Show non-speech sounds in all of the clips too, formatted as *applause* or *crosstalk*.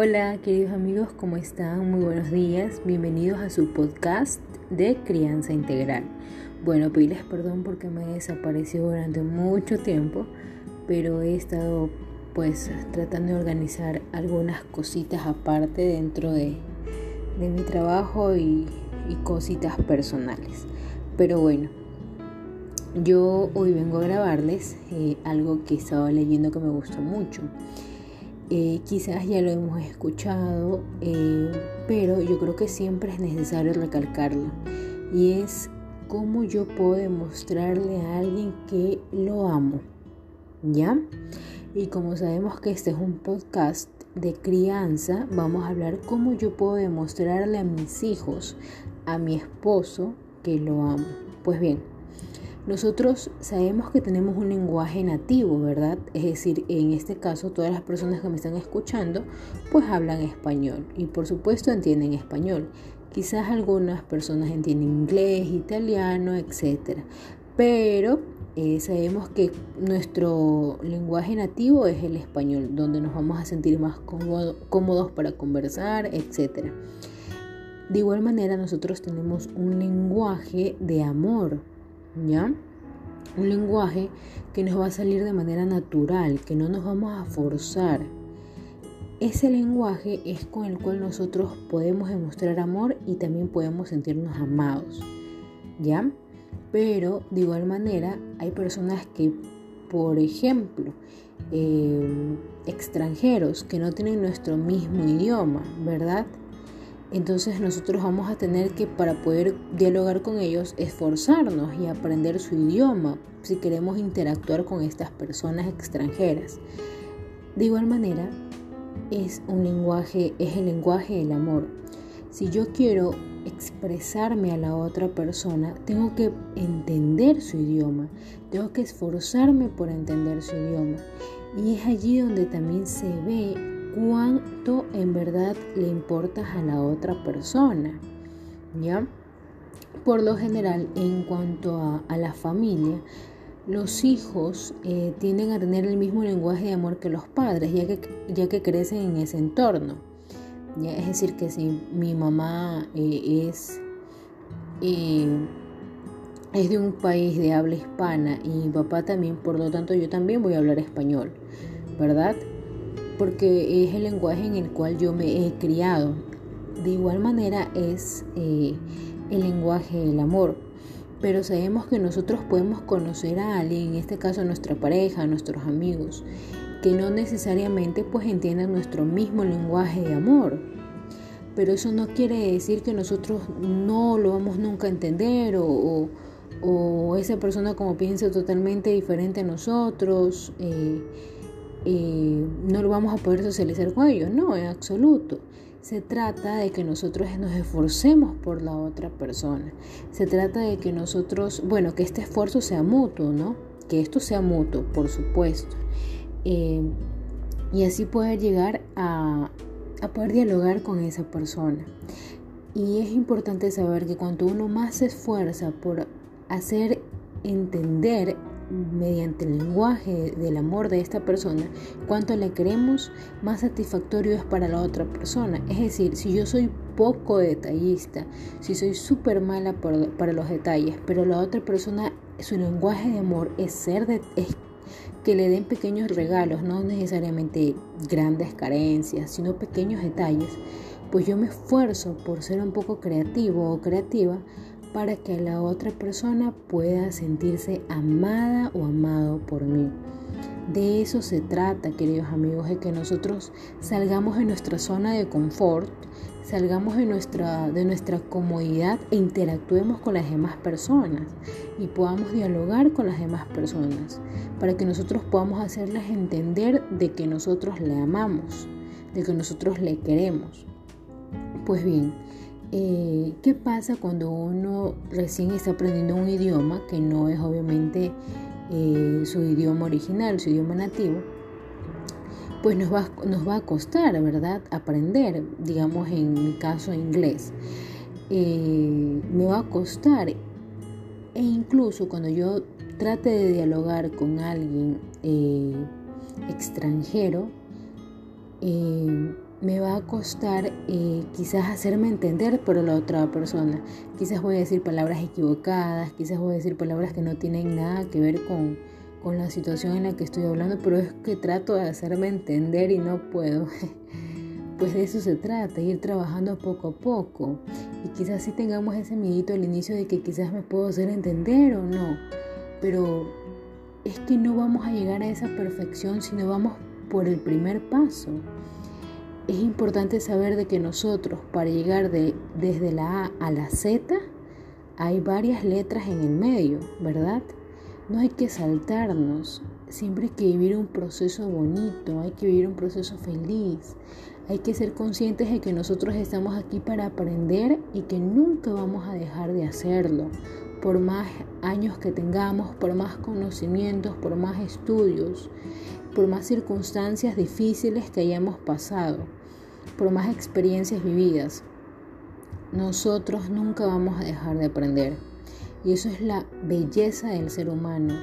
Hola queridos amigos, ¿cómo están? Muy buenos días, bienvenidos a su podcast de Crianza Integral. Bueno, pedirles perdón porque me he desaparecido durante mucho tiempo, pero he estado pues tratando de organizar algunas cositas aparte dentro de, mi trabajo y, cositas personales. Pero bueno, yo hoy vengo a grabarles eh, algo que estaba leyendo que me gustó mucho. Eh, quizás ya lo hemos escuchado, eh, pero yo creo que siempre es necesario recalcarlo. Y es cómo yo puedo demostrarle a alguien que lo amo. ¿Ya? Y como sabemos que este es un podcast de crianza, vamos a hablar cómo yo puedo demostrarle a mis hijos, a mi esposo, que lo amo. Pues bien, nosotros sabemos que tenemos un lenguaje nativo, ¿verdad? Es decir, en este caso todas las personas que me están escuchando pues hablan español y por supuesto entienden español. Quizás algunas personas entienden inglés, italiano, etc. Pero eh, sabemos que nuestro lenguaje nativo es el español, donde nos vamos a sentir más cómodos para conversar, etc. De igual manera nosotros tenemos un lenguaje de amor, ¿ya? Un lenguaje que nos va a salir de manera natural, que no nos vamos a forzar. Ese lenguaje es con el cual nosotros podemos demostrar amor y también podemos sentirnos amados, ¿ya? Pero de igual manera hay personas que, por ejemplo, eh, extranjeros que no tienen nuestro mismo idioma, ¿verdad? Entonces nosotros vamos a tener que para poder dialogar con ellos esforzarnos y aprender su idioma si queremos interactuar con estas personas extranjeras. De igual manera, es un lenguaje, es el lenguaje del amor. Si yo quiero expresarme a la otra persona, tengo que entender su idioma, tengo que esforzarme por entender su idioma. Y es allí donde también se ve cuánto en verdad le importas a la otra persona. ¿Ya? Por lo general, en cuanto a, la familia, los hijos eh, tienden a tener el mismo lenguaje de amor que los padres, ya que, ya que crecen en ese entorno. Es decir, que si mi mamá eh, es, eh, es de un país de habla hispana y mi papá también, por lo tanto yo también voy a hablar español, ¿verdad? Porque es el lenguaje en el cual yo me he criado. De igual manera es eh, el lenguaje del amor. Pero sabemos que nosotros podemos conocer a alguien, en este caso a nuestra pareja, a nuestros amigos, que no necesariamente pues entiendan nuestro mismo lenguaje de amor. Pero eso no quiere decir que nosotros no lo vamos nunca a entender o, o, esa persona como piensa totalmente diferente a nosotros. Eh, no lo vamos a poder socializar con ellos. No, en absoluto. Se trata de que nosotros nos esforcemos por la otra persona. Se trata de que nosotros, bueno, que este esfuerzo sea mutuo, ¿no? Que esto sea mutuo, por supuesto. Eh, y así poder llegar a, a poder dialogar con esa persona. Y es importante saber que cuando uno más se esfuerza por hacer entender mediante el lenguaje del amor de esta persona, cuanto le queremos, más satisfactorio es para la otra persona. Es decir, si yo soy poco detallista, si soy súper mala para los detalles, pero la otra persona, su lenguaje de amor es ser de, es que le den pequeños regalos, no necesariamente grandes carencias, sino pequeños detalles, pues yo me esfuerzo por ser un poco creativo o creativa para que la otra persona pueda sentirse amada o amado por mí. De eso se trata, queridos amigos, de que nosotros salgamos de nuestra zona de confort, salgamos de nuestra, de nuestra comodidad e interactuemos con las demás personas y podamos dialogar con las demás personas para que nosotros podamos hacerles entender de que nosotros le amamos, de que nosotros le queremos. Pues bien, eh, ¿Qué pasa cuando uno recién está aprendiendo un idioma que no es obviamente eh, su idioma original, su idioma nativo? Pues nos va, a costar, ¿verdad? Aprender, digamos en mi caso inglés. Eh, me va a costar. E incluso cuando yo trate de dialogar con alguien extranjero, me va a costar eh, quizás hacerme entender por la otra persona. Quizás voy a decir palabras equivocadas, quizás voy a decir palabras que no tienen nada que ver con, con la situación en la que estoy hablando, pero es que trato de hacerme entender y no puedo. *laughs* Pues de eso se trata, ir trabajando poco a poco. Y quizás sí tengamos ese miedito al inicio de que quizás me puedo hacer entender o no. Pero es que no vamos a llegar a esa perfección si no vamos por el primer paso. Es importante saber de que nosotros para llegar de, desde la A a la Z hay varias letras en el medio, ¿verdad? No hay que saltarnos, siempre hay que vivir un proceso bonito, hay que vivir un proceso feliz, hay que ser conscientes de que nosotros estamos aquí para aprender y que nunca vamos a dejar de hacerlo, por más años que tengamos, por más conocimientos, por más estudios, por más circunstancias difíciles que hayamos pasado por más experiencias vividas, nosotros nunca vamos a dejar de aprender. Y eso es la belleza del ser humano.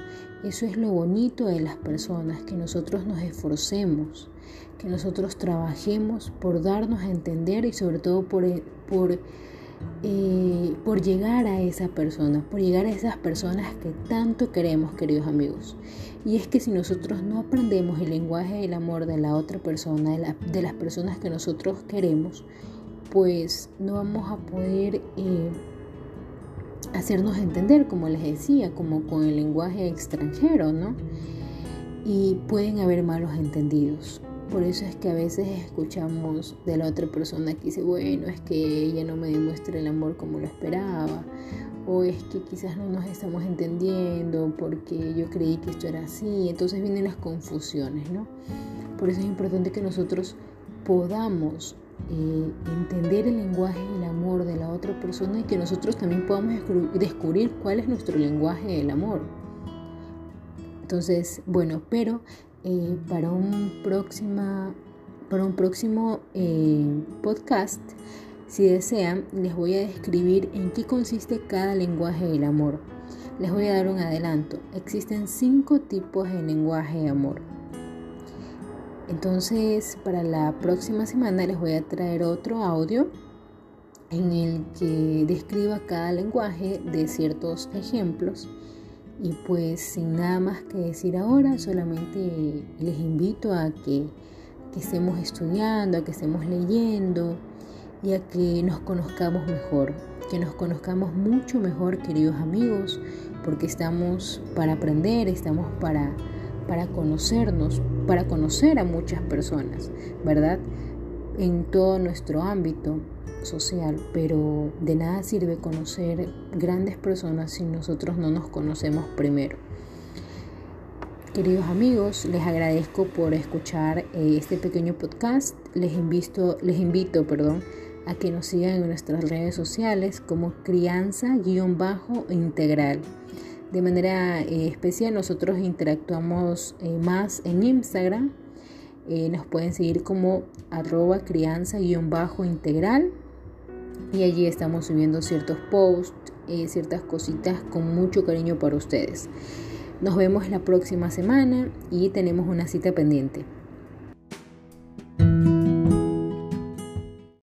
Eso es lo bonito de las personas, que nosotros nos esforcemos, que nosotros trabajemos por darnos a entender y sobre todo por, por eh, por llegar a esa persona, por llegar a esas personas que tanto queremos, queridos amigos. Y es que si nosotros no aprendemos el lenguaje del amor de la otra persona, de, las personas que nosotros queremos, pues no vamos a poder eh, hacernos entender, como les decía, como con el lenguaje extranjero, ¿no? Y pueden haber malos entendidos. Por eso es que a veces escuchamos de la otra persona que dice, bueno, es que ella no me demuestra el amor como lo esperaba, o es que quizás no nos estamos entendiendo porque yo creí que esto era así, entonces vienen las confusiones, ¿no? Por eso es importante que nosotros podamos eh, entender el lenguaje del amor de la otra persona y que nosotros también podamos descubrir cuál es nuestro lenguaje del amor. Entonces, bueno, pero para, un próxima, para un próximo eh, podcast, si desean, les voy a describir en qué consiste cada lenguaje del amor. Les voy a dar un adelanto. Existen cinco tipos de lenguaje de amor. Entonces, para la próxima semana les voy a traer otro audio en el que describa cada lenguaje de ciertos ejemplos y pues sin nada más que decir ahora, solamente les invito a que, estemos estudiando, a que estemos leyendo y a que nos conozcamos mejor, que nos conozcamos mucho mejor, queridos amigos, porque estamos para aprender, estamos para, para conocernos, para conocer a muchas personas, ¿verdad? En todo nuestro ámbito social, pero de nada sirve conocer grandes personas si nosotros no nos conocemos primero. Queridos amigos, les agradezco por escuchar eh, este pequeño podcast. Les invito, les invito perdón, a que nos sigan en nuestras redes sociales como crianza-integral. De manera eh, especial nosotros interactuamos eh, más en Instagram. Nos pueden seguir como arroba crianza-integral y allí estamos subiendo ciertos posts, eh, ciertas cositas con mucho cariño para ustedes. Nos vemos la próxima semana y tenemos una cita pendiente.